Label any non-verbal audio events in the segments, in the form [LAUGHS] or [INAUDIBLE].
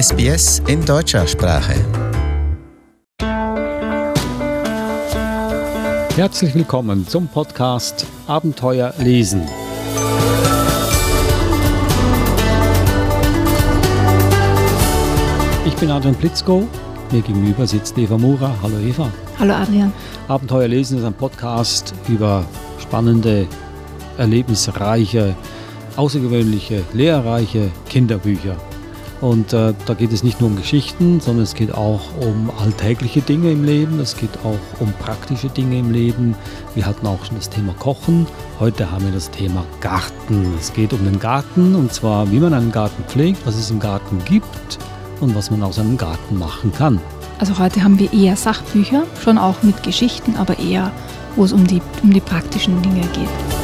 SBS in deutscher Sprache. Herzlich willkommen zum Podcast Abenteuer lesen. Ich bin Adrian Blitzko. Mir gegenüber sitzt Eva Mura. Hallo Eva. Hallo Adrian. Abenteuer lesen ist ein Podcast über spannende, erlebnisreiche, außergewöhnliche, lehrreiche Kinderbücher. Und äh, da geht es nicht nur um Geschichten, sondern es geht auch um alltägliche Dinge im Leben, es geht auch um praktische Dinge im Leben. Wir hatten auch schon das Thema Kochen. Heute haben wir das Thema Garten. Es geht um den Garten und zwar, wie man einen Garten pflegt, was es im Garten gibt und was man aus einem Garten machen kann. Also heute haben wir eher Sachbücher, schon auch mit Geschichten, aber eher, wo es um die, um die praktischen Dinge geht.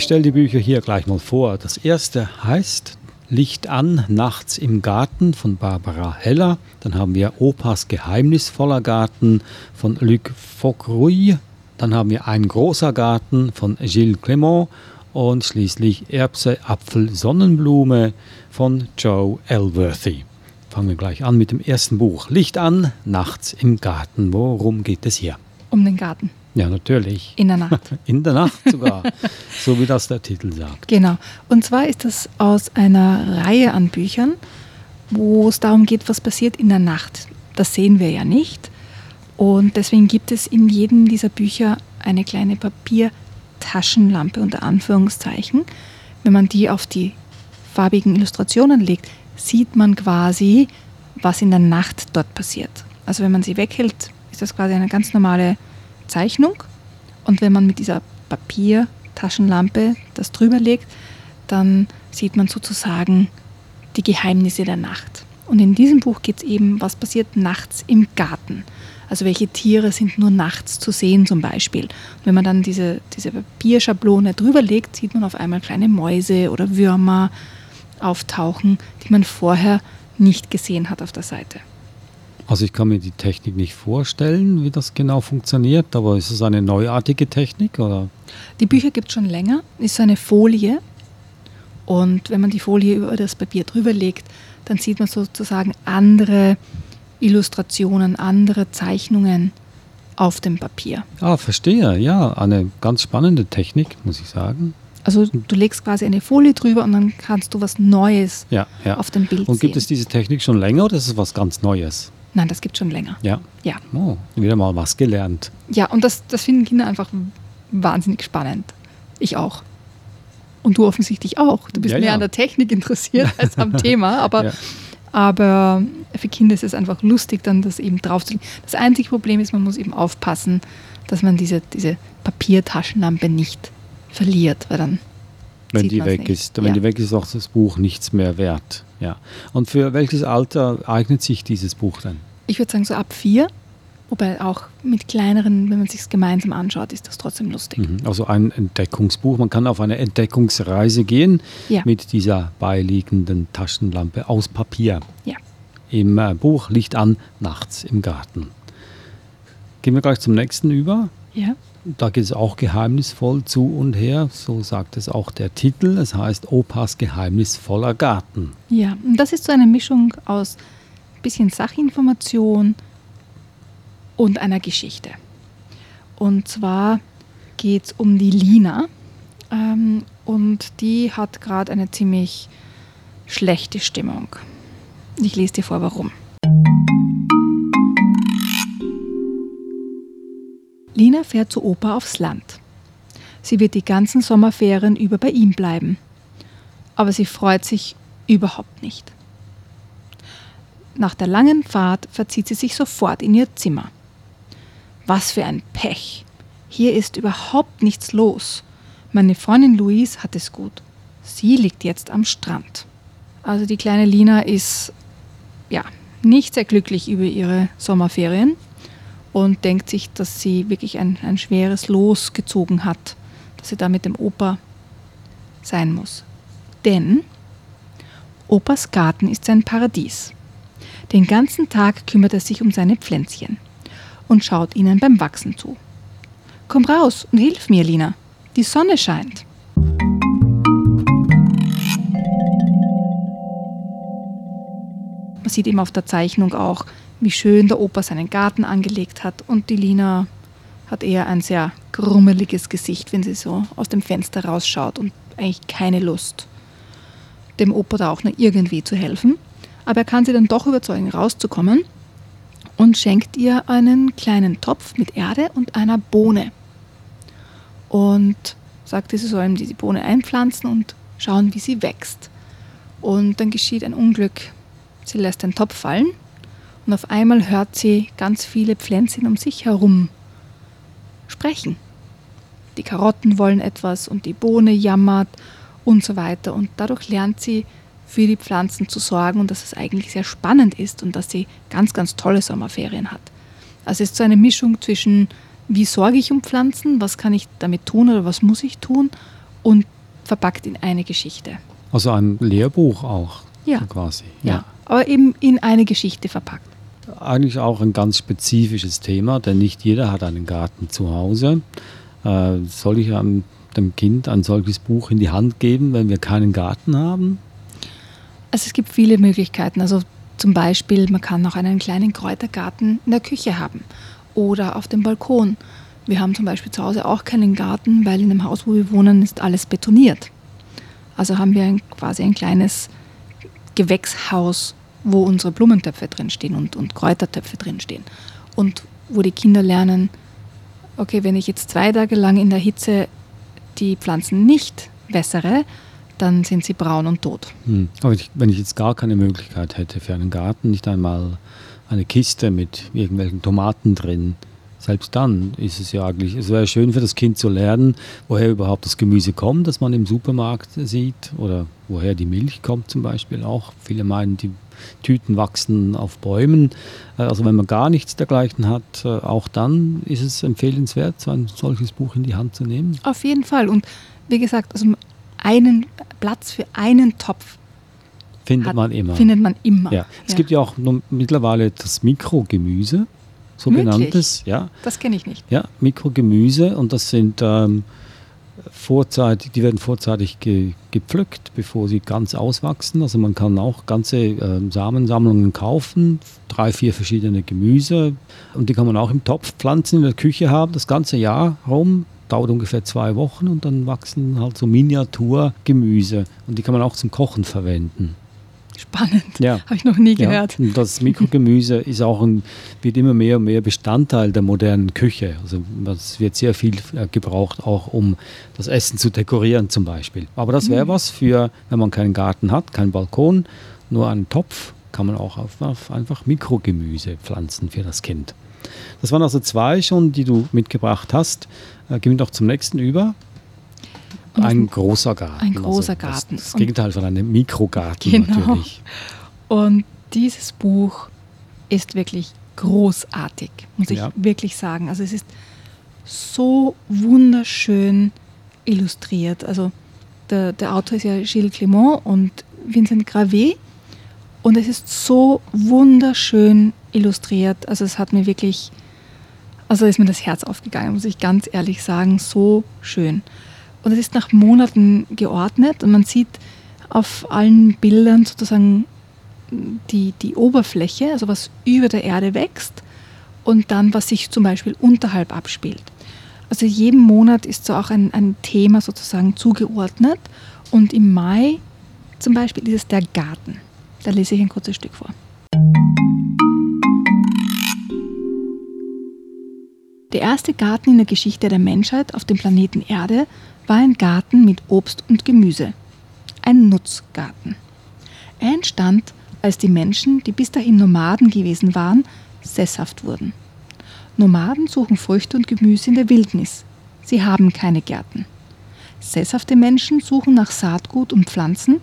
Ich stelle die Bücher hier gleich mal vor. Das erste heißt Licht an, nachts im Garten von Barbara Heller. Dann haben wir Opas geheimnisvoller Garten von Luc Faucrouille. Dann haben wir Ein großer Garten von Gilles Clément. Und schließlich Erbse, Apfel, Sonnenblume von Joe Elworthy. Fangen wir gleich an mit dem ersten Buch. Licht an, nachts im Garten. Worum geht es hier? Um den Garten. Ja, natürlich. In der Nacht. [LAUGHS] In der Nacht sogar, [LAUGHS] so wie das der Titel sagt. Genau. Und zwar ist das aus einer Reihe an Büchern, wo es darum geht, was passiert in der Nacht. Das sehen wir ja nicht. Und deswegen gibt es in jedem dieser Bücher eine kleine Papiertaschenlampe unter Anführungszeichen. Wenn man die auf die farbigen Illustrationen legt, sieht man quasi, was in der Nacht dort passiert. Also wenn man sie weghält, ist das quasi eine ganz normale Zeichnung. Und wenn man mit dieser Papiertaschenlampe das drüber legt, dann sieht man sozusagen die Geheimnisse der Nacht. Und in diesem Buch geht es eben, was passiert nachts im Garten. Also welche Tiere sind nur nachts zu sehen zum Beispiel. Und wenn man dann diese, diese Papierschablone drüber legt, sieht man auf einmal kleine Mäuse oder Würmer auftauchen, die man vorher nicht gesehen hat auf der Seite. Also ich kann mir die Technik nicht vorstellen, wie das genau funktioniert, aber ist es eine neuartige Technik oder? Die Bücher gibt es schon länger, ist eine Folie und wenn man die Folie über das Papier drüber legt, dann sieht man sozusagen andere Illustrationen, andere Zeichnungen auf dem Papier. Ah, verstehe, ja, eine ganz spannende Technik, muss ich sagen. Also du legst quasi eine Folie drüber und dann kannst du was Neues ja, ja. auf dem Bild sehen. Und gibt es diese Technik schon länger oder ist es was ganz Neues? Nein, das gibt es schon länger. Ja. Ja. Oh, wieder mal was gelernt. Ja, und das, das finden Kinder einfach wahnsinnig spannend. Ich auch. Und du offensichtlich auch. Du bist Ja, mehr ja. an der Technik interessiert [LAUGHS] als am Thema, aber, Ja. aber für Kinder ist es einfach lustig, dann das eben draufzulegen. Das einzige Problem ist, man muss eben aufpassen, dass man diese, diese Papiertaschenlampe nicht verliert, weil dann Wenn die weg nicht. ist, wenn Ja. die weg ist, ist auch das Buch nichts mehr wert. Ja. Und für welches Alter eignet sich dieses Buch denn? Ich würde sagen so ab vier, wobei auch mit kleineren, wenn man sich gemeinsam anschaut, ist das trotzdem lustig. Mhm. Also ein Entdeckungsbuch. Man kann auf eine Entdeckungsreise gehen Ja. mit dieser beiliegenden Taschenlampe aus Papier. Ja. Im äh, Buch Licht an, nachts im Garten. Gehen wir gleich zum nächsten über. Ja. Da geht es auch geheimnisvoll zu und her. So sagt es auch der Titel. Es heißt Opas geheimnisvoller Garten. Ja, und das ist so eine Mischung aus bisschen Sachinformation und einer Geschichte. Und zwar geht es um die Lina ähm, und die hat gerade eine ziemlich schlechte Stimmung. Ich lese dir vor, warum. Lina fährt zu Opa aufs Land. Sie wird die ganzen Sommerferien über bei ihm bleiben. Aber sie freut sich überhaupt nicht. Nach der langen Fahrt verzieht sie sich sofort in ihr Zimmer. Was für ein Pech. Hier ist überhaupt nichts los. Meine Freundin Louise hat es gut. Sie liegt jetzt am Strand. Also die kleine Lina ist ja nicht sehr glücklich über ihre Sommerferien und denkt sich, dass sie wirklich ein, ein schweres Los gezogen hat, dass sie da mit dem Opa sein muss. Denn Opas Garten ist sein Paradies. Den ganzen Tag kümmert er sich um seine Pflänzchen und schaut ihnen beim Wachsen zu. Komm raus und hilf mir, Lina, die Sonne scheint. Man sieht eben auf der Zeichnung auch, wie schön der Opa seinen Garten angelegt hat und die Lina hat eher ein sehr grummeliges Gesicht, wenn sie so aus dem Fenster rausschaut und eigentlich keine Lust, dem Opa da auch nur irgendwie zu helfen. Aber er kann sie dann doch überzeugen, rauszukommen und schenkt ihr einen kleinen Topf mit Erde und einer Bohne. Und sagt, sie sollen diese Bohne einpflanzen und schauen, wie sie wächst. Und dann geschieht ein Unglück. Sie lässt den Topf fallen und auf einmal hört sie ganz viele Pflänzchen um sich herum sprechen. Die Karotten wollen etwas und die Bohne jammert und so weiter. Und dadurch lernt sie für die Pflanzen zu sorgen und dass es eigentlich sehr spannend ist und dass sie ganz, ganz tolle Sommerferien hat. Also es ist so eine Mischung zwischen, wie sorge ich um Pflanzen, was kann ich damit tun oder was muss ich tun und verpackt in eine Geschichte. Also ein Lehrbuch auch ja. so quasi. Ja. ja, aber eben in eine Geschichte verpackt. Eigentlich auch ein ganz spezifisches Thema, denn nicht jeder hat einen Garten zu Hause. Äh, soll ich einem, dem Kind ein solches Buch in die Hand geben, wenn wir keinen Garten haben? Also es gibt viele Möglichkeiten. Also zum Beispiel, man kann auch einen kleinen Kräutergarten in der Küche haben oder auf dem Balkon. Wir haben zum Beispiel zu Hause auch keinen Garten, weil in dem Haus, wo wir wohnen, ist alles betoniert. Also haben wir ein, quasi ein kleines Gewächshaus, wo unsere Blumentöpfe drinstehen und, und Kräutertöpfe drinstehen. Und wo die Kinder lernen, okay, wenn ich jetzt zwei Tage lang in der Hitze die Pflanzen nicht wässere, dann sind sie braun und tot. Hm. Aber wenn ich jetzt gar keine Möglichkeit hätte für einen Garten, nicht einmal eine Kiste mit irgendwelchen Tomaten drin, selbst dann ist es ja eigentlich, es wäre schön für das Kind zu lernen, woher überhaupt das Gemüse kommt, das man im Supermarkt sieht oder woher die Milch kommt zum Beispiel auch. Viele meinen, die Tüten wachsen auf Bäumen. Äh, also wenn man gar nichts dergleichen hat, äh, auch dann ist es empfehlenswert, so ein solches Buch in die Hand zu nehmen. Auf jeden Fall. Und wie gesagt, also einen Platz für einen Topf findet hat, man immer. Findet man immer. Ja. Es ja. gibt ja auch mittlerweile das Mikrogemüse sogenanntes. Ja. Das kenne ich nicht. Ja, Mikrogemüse und das sind ähm, vorzeitig, die werden vorzeitig ge, gepflückt, bevor sie ganz auswachsen. Also man kann auch ganze äh, Samensammlungen kaufen, drei, vier verschiedene Gemüse und die kann man auch im Topf pflanzen, in der Küche haben, das ganze Jahr rum. Dauert ungefähr zwei Wochen und dann wachsen halt so Miniaturgemüse und die kann man auch zum Kochen verwenden. Spannend. Ja. Habe ich noch nie gehört. Ja. Das Mikrogemüse [LAUGHS] ist auch ein, wird immer mehr und mehr Bestandteil der modernen Küche. Also es wird sehr viel äh, gebraucht, auch um das Essen zu dekorieren zum Beispiel. Aber das wäre mhm. was für, wenn man keinen Garten hat, keinen Balkon, nur einen Topf, kann man auch auf, auf einfach Mikrogemüse pflanzen für das Kind. Das waren also zwei schon, die du mitgebracht hast. Äh, gehen wir doch zum nächsten über. Ein großer Garten. Ein großer also Garten. Das, das Gegenteil von einem Mikrogarten genau. natürlich. Und dieses Buch ist wirklich großartig, muss ich ja. wirklich sagen. Also es ist so wunderschön illustriert. Also der, der Autor ist ja Gilles Clément und Vincent Gravé. Und es ist so wunderschön illustriert. Also es hat mir wirklich, also ist mir das Herz aufgegangen, muss ich ganz ehrlich sagen. So schön. Und es ist nach Monaten geordnet und man sieht auf allen Bildern sozusagen die, die Oberfläche, also was über der Erde wächst und dann, was sich zum Beispiel unterhalb abspielt. Also jedem Monat ist so auch ein, ein Thema sozusagen zugeordnet und im Mai zum Beispiel ist es der Garten. Da lese ich ein kurzes Stück vor. Der erste Garten in der Geschichte der Menschheit auf dem Planeten Erde war ein Garten mit Obst und Gemüse. Ein Nutzgarten. Er entstand, als die Menschen, die bis dahin Nomaden gewesen waren, sesshaft wurden. Nomaden suchen Früchte und Gemüse in der Wildnis. Sie haben keine Gärten. Sesshafte Menschen suchen nach Saatgut und Pflanzen,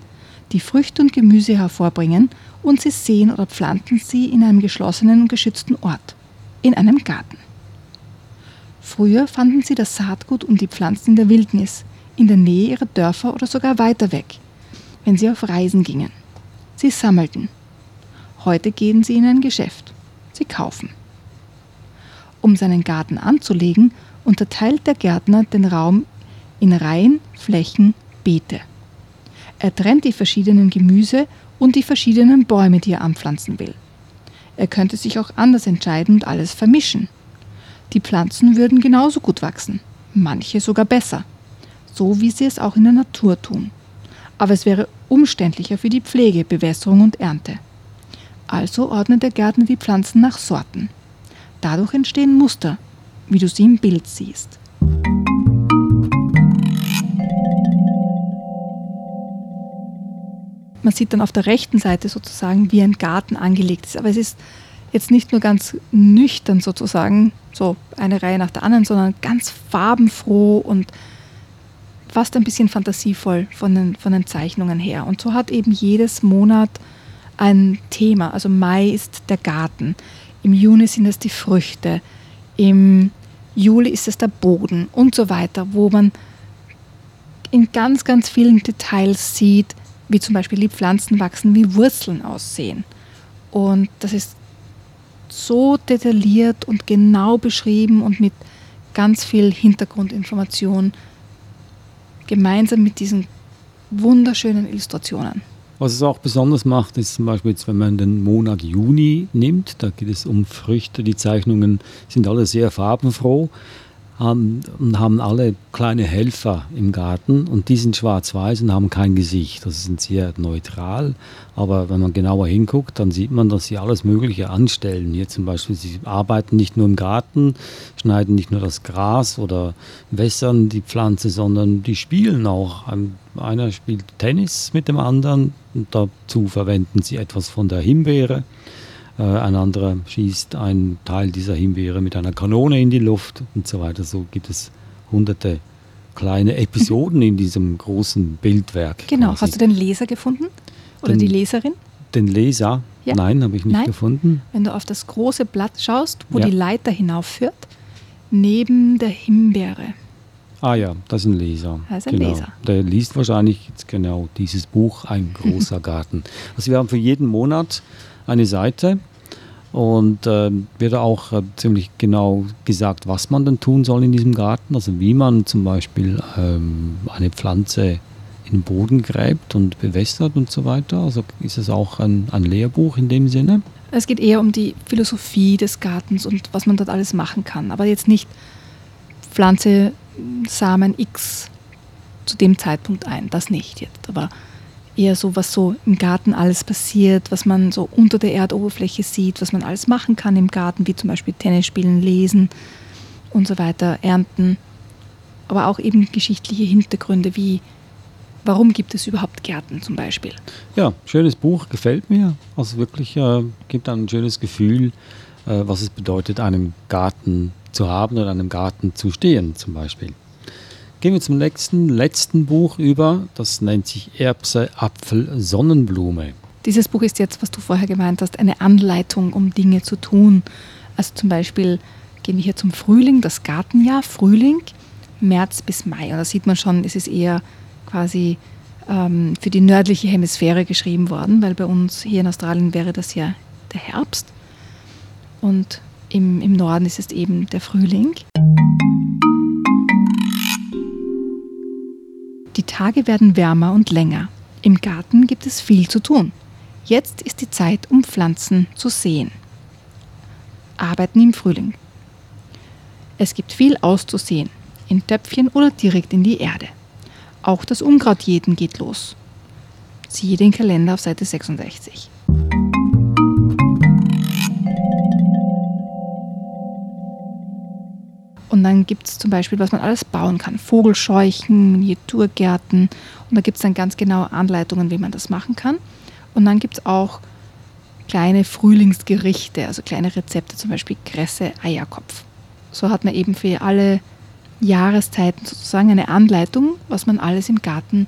die Früchte und Gemüse hervorbringen und sie sehen oder pflanzen sie in einem geschlossenen und geschützten Ort, in einem Garten. Früher fanden sie das Saatgut und die Pflanzen in der Wildnis, in der Nähe ihrer Dörfer oder sogar weiter weg, wenn sie auf Reisen gingen. Sie sammelten. Heute gehen sie in ein Geschäft. Sie kaufen. Um seinen Garten anzulegen, unterteilt der Gärtner den Raum in Reihen, Flächen, Beete. Er trennt die verschiedenen Gemüse und die verschiedenen Bäume, die er anpflanzen will. Er könnte sich auch anders entscheiden und alles vermischen. Die Pflanzen würden genauso gut wachsen, manche sogar besser, so wie sie es auch in der Natur tun. Aber es wäre umständlicher für die Pflege, Bewässerung und Ernte. Also ordnet der Gärtner die Pflanzen nach Sorten. Dadurch entstehen Muster, wie du sie im Bild siehst. Man sieht dann auf der rechten Seite sozusagen, wie ein Garten angelegt ist. Aber es ist jetzt nicht nur ganz nüchtern sozusagen, so eine Reihe nach der anderen, sondern ganz farbenfroh und fast ein bisschen fantasievoll von den, von den Zeichnungen her. Und so hat eben jedes Monat ein Thema. Also Mai ist der Garten, im Juni sind es die Früchte, im Juli ist es der Boden und so weiter, wo man in ganz, ganz vielen Details sieht, wie zum Beispiel die Pflanzen wachsen, wie Wurzeln aussehen. Und das ist so detailliert und genau beschrieben und mit ganz viel Hintergrundinformation gemeinsam mit diesen wunderschönen Illustrationen. Was es auch besonders macht, ist zum Beispiel jetzt, wenn man den Monat Juni nimmt, da geht es um Früchte. Die Zeichnungen sind alle sehr farbenfroh haben, und haben alle kleine Helfer im Garten und die sind schwarz-weiß und haben kein Gesicht. Das sind sehr neutral, aber wenn man genauer hinguckt, dann sieht man, dass sie alles Mögliche anstellen. Hier zum Beispiel, sie arbeiten nicht nur im Garten, schneiden nicht nur das Gras oder wässern die Pflanze, sondern die spielen auch. Einer spielt Tennis mit dem anderen und dazu verwenden sie etwas von der Himbeere. Äh, ein anderer schießt einen Teil dieser Himbeere mit einer Kanone in die Luft und so weiter. So gibt es hunderte kleine Episoden in diesem großen Bildwerk. Genau. Quasi. Hast du den Leser gefunden? Oder den, die Leserin? Den Leser? Ja. Nein, habe ich nicht Nein. gefunden. Wenn du auf das große Blatt schaust, wo ja. die Leiter hinaufführt, neben der Himbeere. Ah ja, das ist ein Leser. Das ist ein genau. Leser. Der liest wahrscheinlich jetzt genau dieses Buch, Ein großer [LAUGHS] Garten. Also wir haben für jeden Monat eine Seite und äh, wird auch äh, ziemlich genau gesagt, was man dann tun soll in diesem Garten. Also wie man zum Beispiel ähm, eine Pflanze in den Boden gräbt und bewässert und so weiter. Also ist es auch ein, ein Lehrbuch in dem Sinne. Es geht eher um die Philosophie des Gartens und was man dort alles machen kann. Aber jetzt nicht Pflanze Samen X zu dem Zeitpunkt ein. Das nicht jetzt. Aber eher so, was so im Garten alles passiert, was man so unter der Erdoberfläche sieht, was man alles machen kann im Garten, wie zum Beispiel Tennis spielen, lesen und so weiter, ernten. Aber auch eben geschichtliche Hintergründe, wie warum gibt es überhaupt Gärten zum Beispiel. Ja, schönes Buch, gefällt mir. Also wirklich äh, gibt ein schönes Gefühl, äh, was es bedeutet, einen Garten zu haben oder einem Garten zu stehen zum Beispiel. Gehen wir zum nächsten, letzten Buch über. Das nennt sich Erbse, Apfel, Sonnenblume. Dieses Buch ist jetzt, was du vorher gemeint hast, eine Anleitung, um Dinge zu tun. Also zum Beispiel gehen wir hier zum Frühling, das Gartenjahr, Frühling, März bis Mai. Und da sieht man schon, es ist eher quasi ähm, für die nördliche Hemisphäre geschrieben worden, weil bei uns hier in Australien wäre das ja der Herbst. Und im, im Norden ist es eben der Frühling. Tage werden wärmer und länger. Im Garten gibt es viel zu tun. Jetzt ist die Zeit, um Pflanzen zu säen. Arbeiten im Frühling. Es gibt viel auszusehen, in Töpfchen oder direkt in die Erde. Auch das Unkrautjäten geht los. Siehe den Kalender auf Seite 66. Und dann gibt es zum Beispiel, was man alles bauen kann. Vogelscheuchen, Miniaturgärten. Und da gibt es dann ganz genaue Anleitungen, wie man das machen kann. Und dann gibt es auch kleine Frühlingsgerichte, also kleine Rezepte, zum Beispiel Kresse, Eierkopf. So hat man eben für alle Jahreszeiten sozusagen eine Anleitung, was man alles im Garten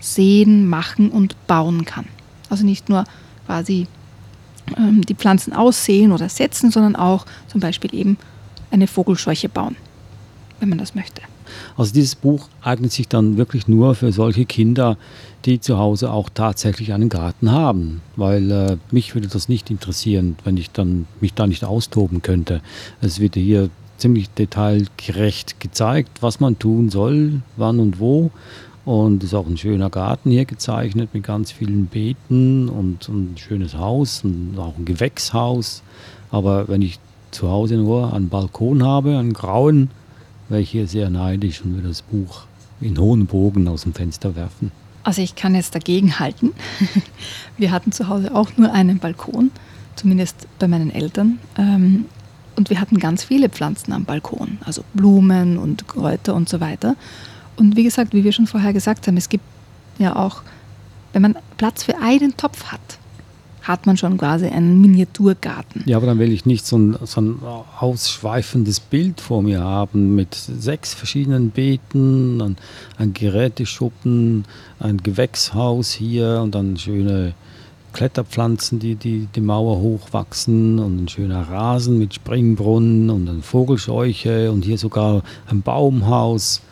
sehen, machen und bauen kann. Also nicht nur quasi ähm, die Pflanzen aussehen oder setzen, sondern auch zum Beispiel eben eine Vogelscheuche bauen, wenn man das möchte. Also dieses Buch eignet sich dann wirklich nur für solche Kinder, die zu Hause auch tatsächlich einen Garten haben, weil äh, mich würde das nicht interessieren, wenn ich dann mich da nicht austoben könnte. Es wird hier ziemlich detailgerecht gezeigt, was man tun soll, wann und wo. Und es ist auch ein schöner Garten hier gezeichnet mit ganz vielen Beeten und, und ein schönes Haus und auch ein Gewächshaus. Aber wenn ich zu Hause nur einen Balkon habe, einen grauen, wäre ich hier sehr neidisch und würde das Buch in hohen Bogen aus dem Fenster werfen. Also ich kann jetzt dagegen halten. [LAUGHS] Wir hatten zu Hause auch nur einen Balkon, zumindest bei meinen Eltern. Ähm, und wir hatten ganz viele Pflanzen am Balkon, also Blumen und Kräuter und so weiter. Und wie gesagt, wie wir schon vorher gesagt haben, es gibt ja auch, wenn man Platz für einen Topf hat, hat man schon quasi einen Miniaturgarten. Ja, aber dann will ich nicht so ein, so ein ausschweifendes Bild vor mir haben mit sechs verschiedenen Beeten, ein, ein Geräteschuppen, ein Gewächshaus hier und dann schöne Kletterpflanzen, die, die die Mauer hochwachsen und ein schöner Rasen mit Springbrunnen und eine Vogelscheuche und hier sogar ein Baumhaus.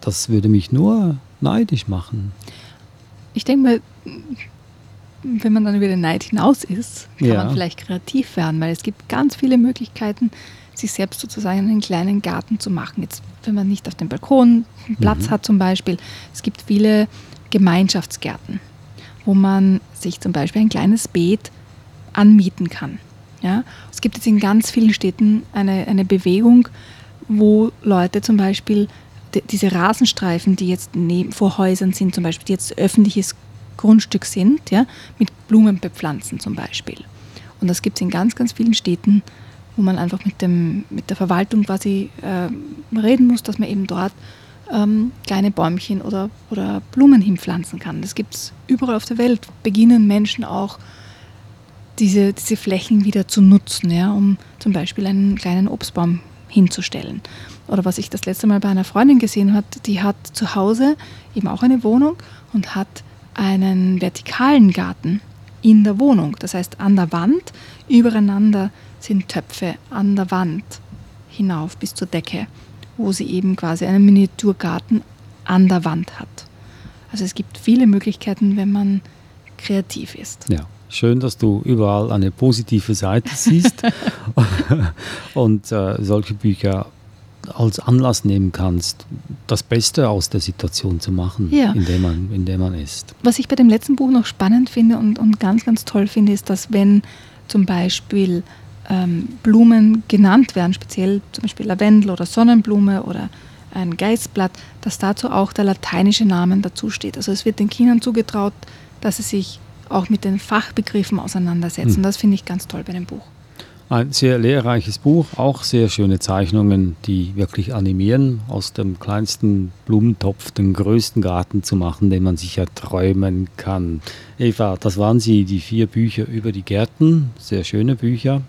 Das würde mich nur neidisch machen. Ich denke mal, wenn man dann über den Neid hinaus ist, kann Ja. man vielleicht kreativ werden, weil es gibt ganz viele Möglichkeiten, sich selbst sozusagen einen kleinen Garten zu machen. Jetzt, wenn man nicht auf dem Balkon Platz Mhm. hat zum Beispiel. Es gibt viele Gemeinschaftsgärten, wo man sich zum Beispiel ein kleines Beet anmieten kann. Ja? Es gibt jetzt in ganz vielen Städten eine, eine Bewegung, wo Leute zum Beispiel die, diese Rasenstreifen, die jetzt neben, vor Häusern sind, zum Beispiel, die jetzt öffentliches Grundstück sind, ja, mit Blumen bepflanzen zum Beispiel. Und das gibt es in ganz, ganz vielen Städten, wo man einfach mit, dem, mit der Verwaltung quasi äh, reden muss, dass man eben dort ähm, kleine Bäumchen oder, oder Blumen hinpflanzen kann. Das gibt es überall auf der Welt. Beginnen Menschen auch diese, diese Flächen wieder zu nutzen, ja, um zum Beispiel einen kleinen Obstbaum hinzustellen. Oder was ich das letzte Mal bei einer Freundin gesehen habe, die hat zu Hause eben auch eine Wohnung und hat einen vertikalen Garten in der Wohnung. Das heißt, an der Wand übereinander sind Töpfe an der Wand hinauf bis zur Decke, wo sie eben quasi einen Miniaturgarten an der Wand hat. Also es gibt viele Möglichkeiten, wenn man kreativ ist. Ja, schön, dass du überall eine positive Seite siehst [LAUGHS] [LAUGHS] und äh, solche Bücher als Anlass nehmen kannst, das Beste aus der Situation zu machen, Ja. in, der man, in der man ist. Was ich bei dem letzten Buch noch spannend finde und, und ganz, ganz toll finde, ist, dass wenn zum Beispiel ähm, Blumen genannt werden, speziell zum Beispiel Lavendel oder Sonnenblume oder ein Geißblatt, dass dazu auch der lateinische Name dazu steht. Also es wird den Kindern zugetraut, dass sie sich auch mit den Fachbegriffen auseinandersetzen. Hm. Das finde ich ganz toll bei dem Buch. Ein sehr lehrreiches Buch, auch sehr schöne Zeichnungen, die wirklich animieren, aus dem kleinsten Blumentopf den größten Garten zu machen, den man sich träumen kann. Eva, das waren sie, die vier Bücher über die Gärten, sehr schöne Bücher.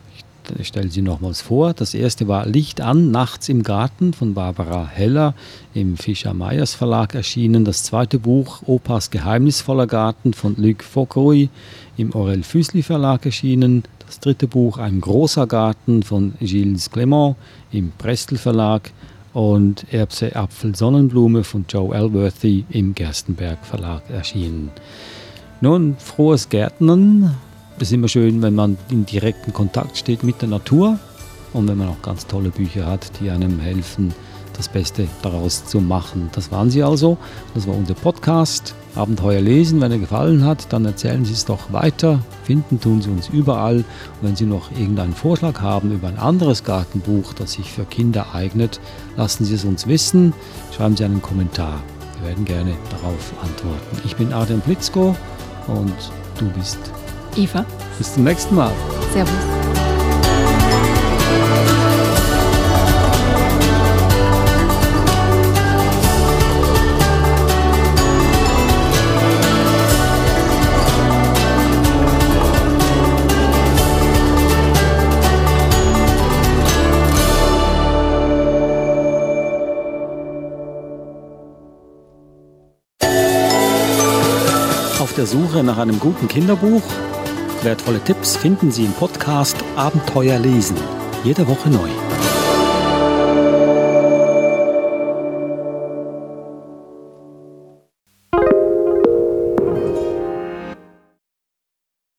Ich stelle sie nochmals vor. Das erste war Licht an, nachts im Garten von Barbara Heller im Fischer-Meyers Verlag erschienen. Das zweite Buch Opas geheimnisvoller Garten von Luc Faucrouy im Aurel Füßli Verlag erschienen. Das dritte Buch Ein großer Garten von Gilles Clement im Prestel Verlag und Erbse Apfel Sonnenblume von Joe Elworthy im Gerstenberg Verlag erschienen. Nun, frohes Gärtnern. Es ist immer schön, wenn man in direkten Kontakt steht mit der Natur und wenn man auch ganz tolle Bücher hat, die einem helfen, das Beste daraus zu machen. Das waren sie also. Das war unser Podcast. Abenteuer lesen. Wenn er gefallen hat, dann erzählen Sie es doch weiter. Finden tun Sie uns überall. Und wenn Sie noch irgendeinen Vorschlag haben über ein anderes Gartenbuch, das sich für Kinder eignet, lassen Sie es uns wissen. Schreiben Sie einen Kommentar. Wir werden gerne darauf antworten. Ich bin Adrian Blitzko und du bist. Eva, Bis zum nächsten Mal. Servus. Auf der Suche nach einem guten Kinderbuch? Wertvolle Tipps finden Sie im Podcast Abenteuer lesen. Jede Woche neu.